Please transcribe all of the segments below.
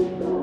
Sunshine.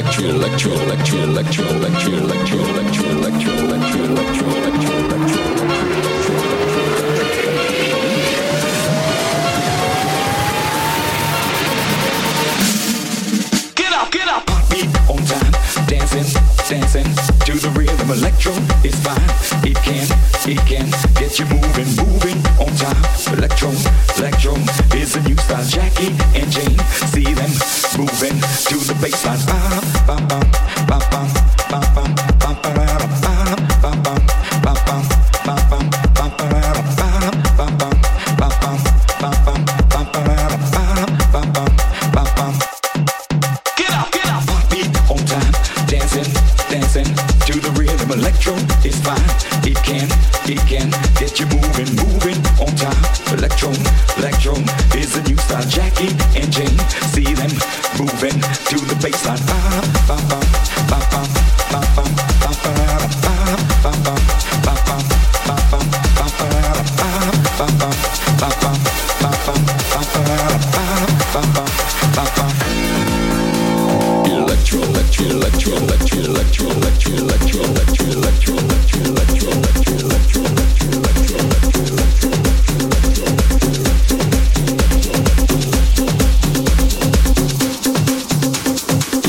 Electro, electro, electro, electro, electro, electro, electro, electro, electro, electro, electro. electric, electric. dancing to the rhythm. Electro is fine. It can, it can get you moving, moving on time. Electro, electro is the new style. Jackie and Jane, see them moving to the bassline. Bam, bam, bam, bam, bam, bam, bam.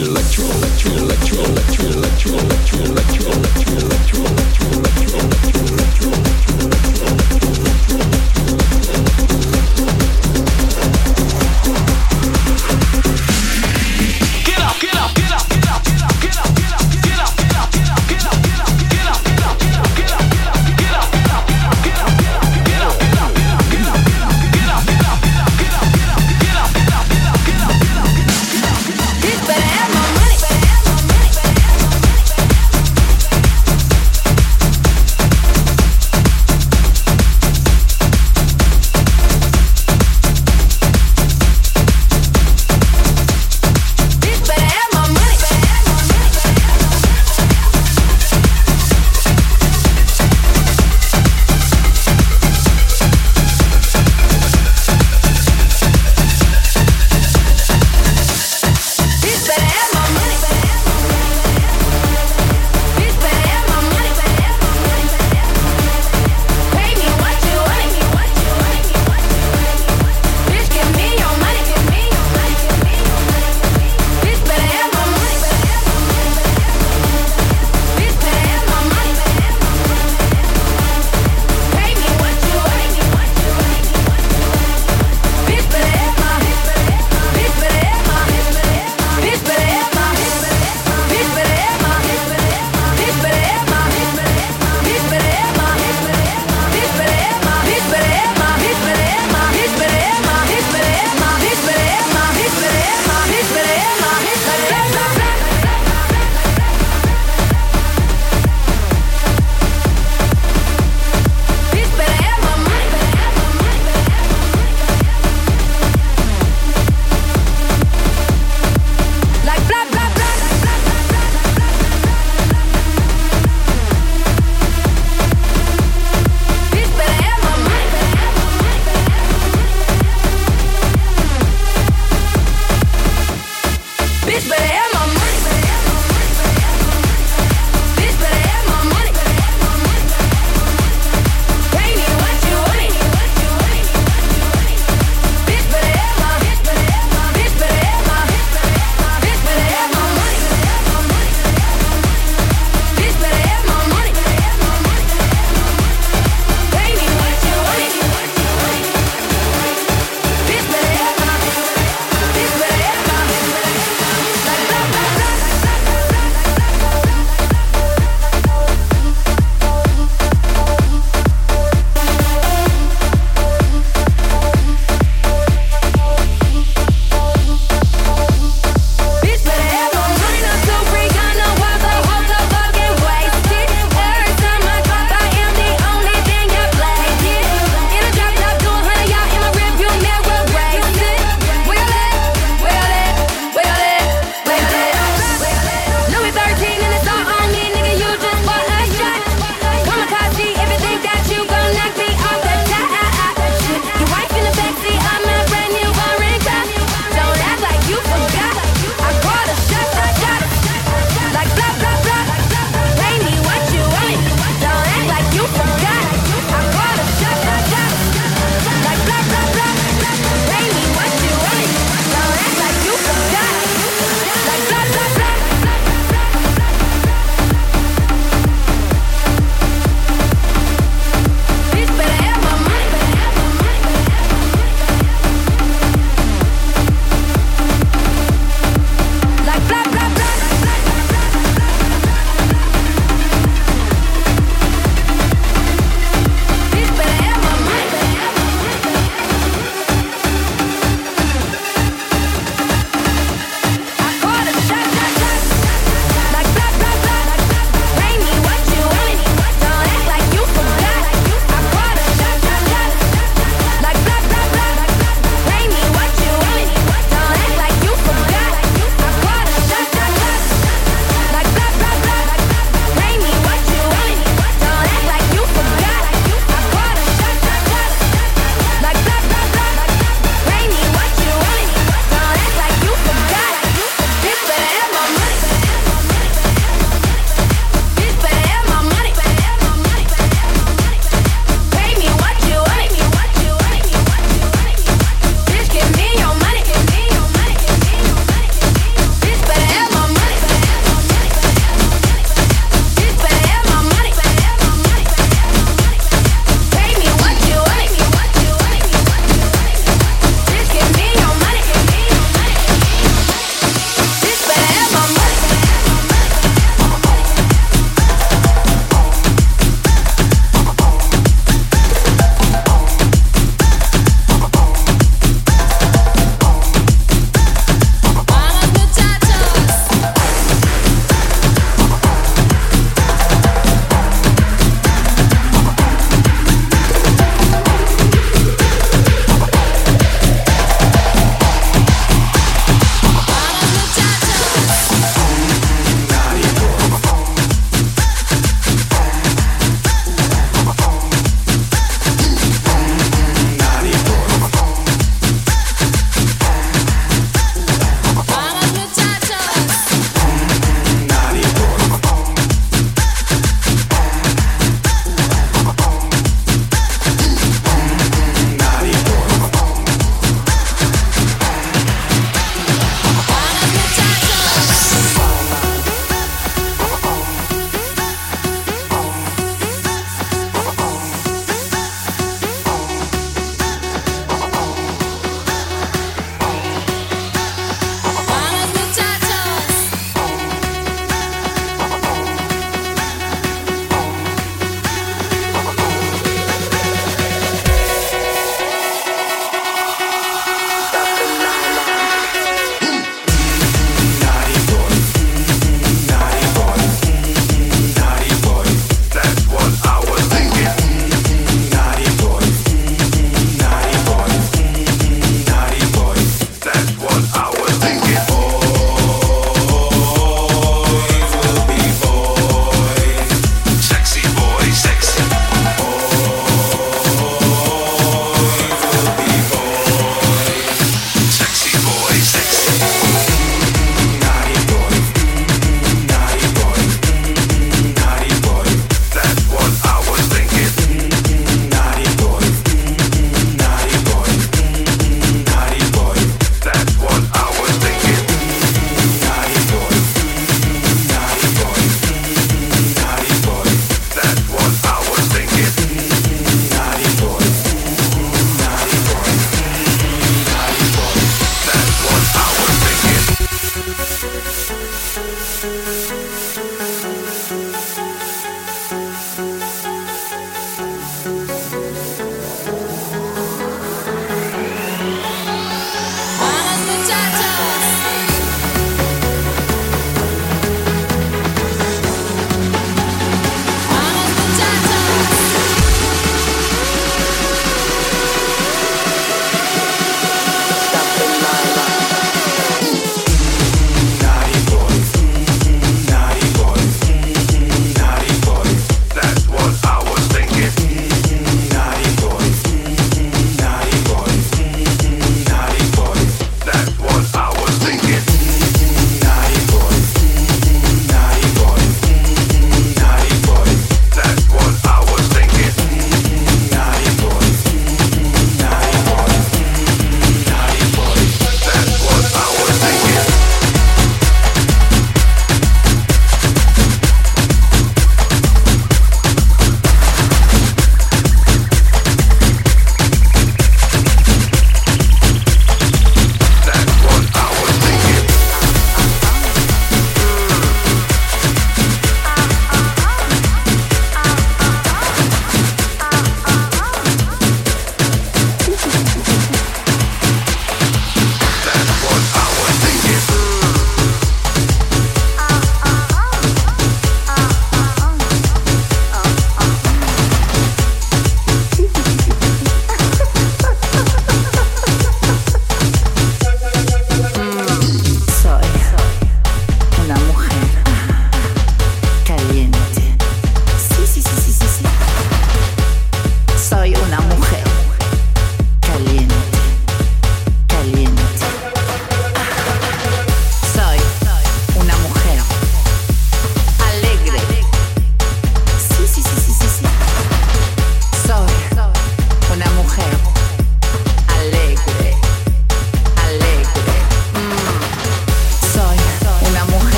electro electro electro electro electro electro electro electro electro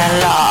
calor.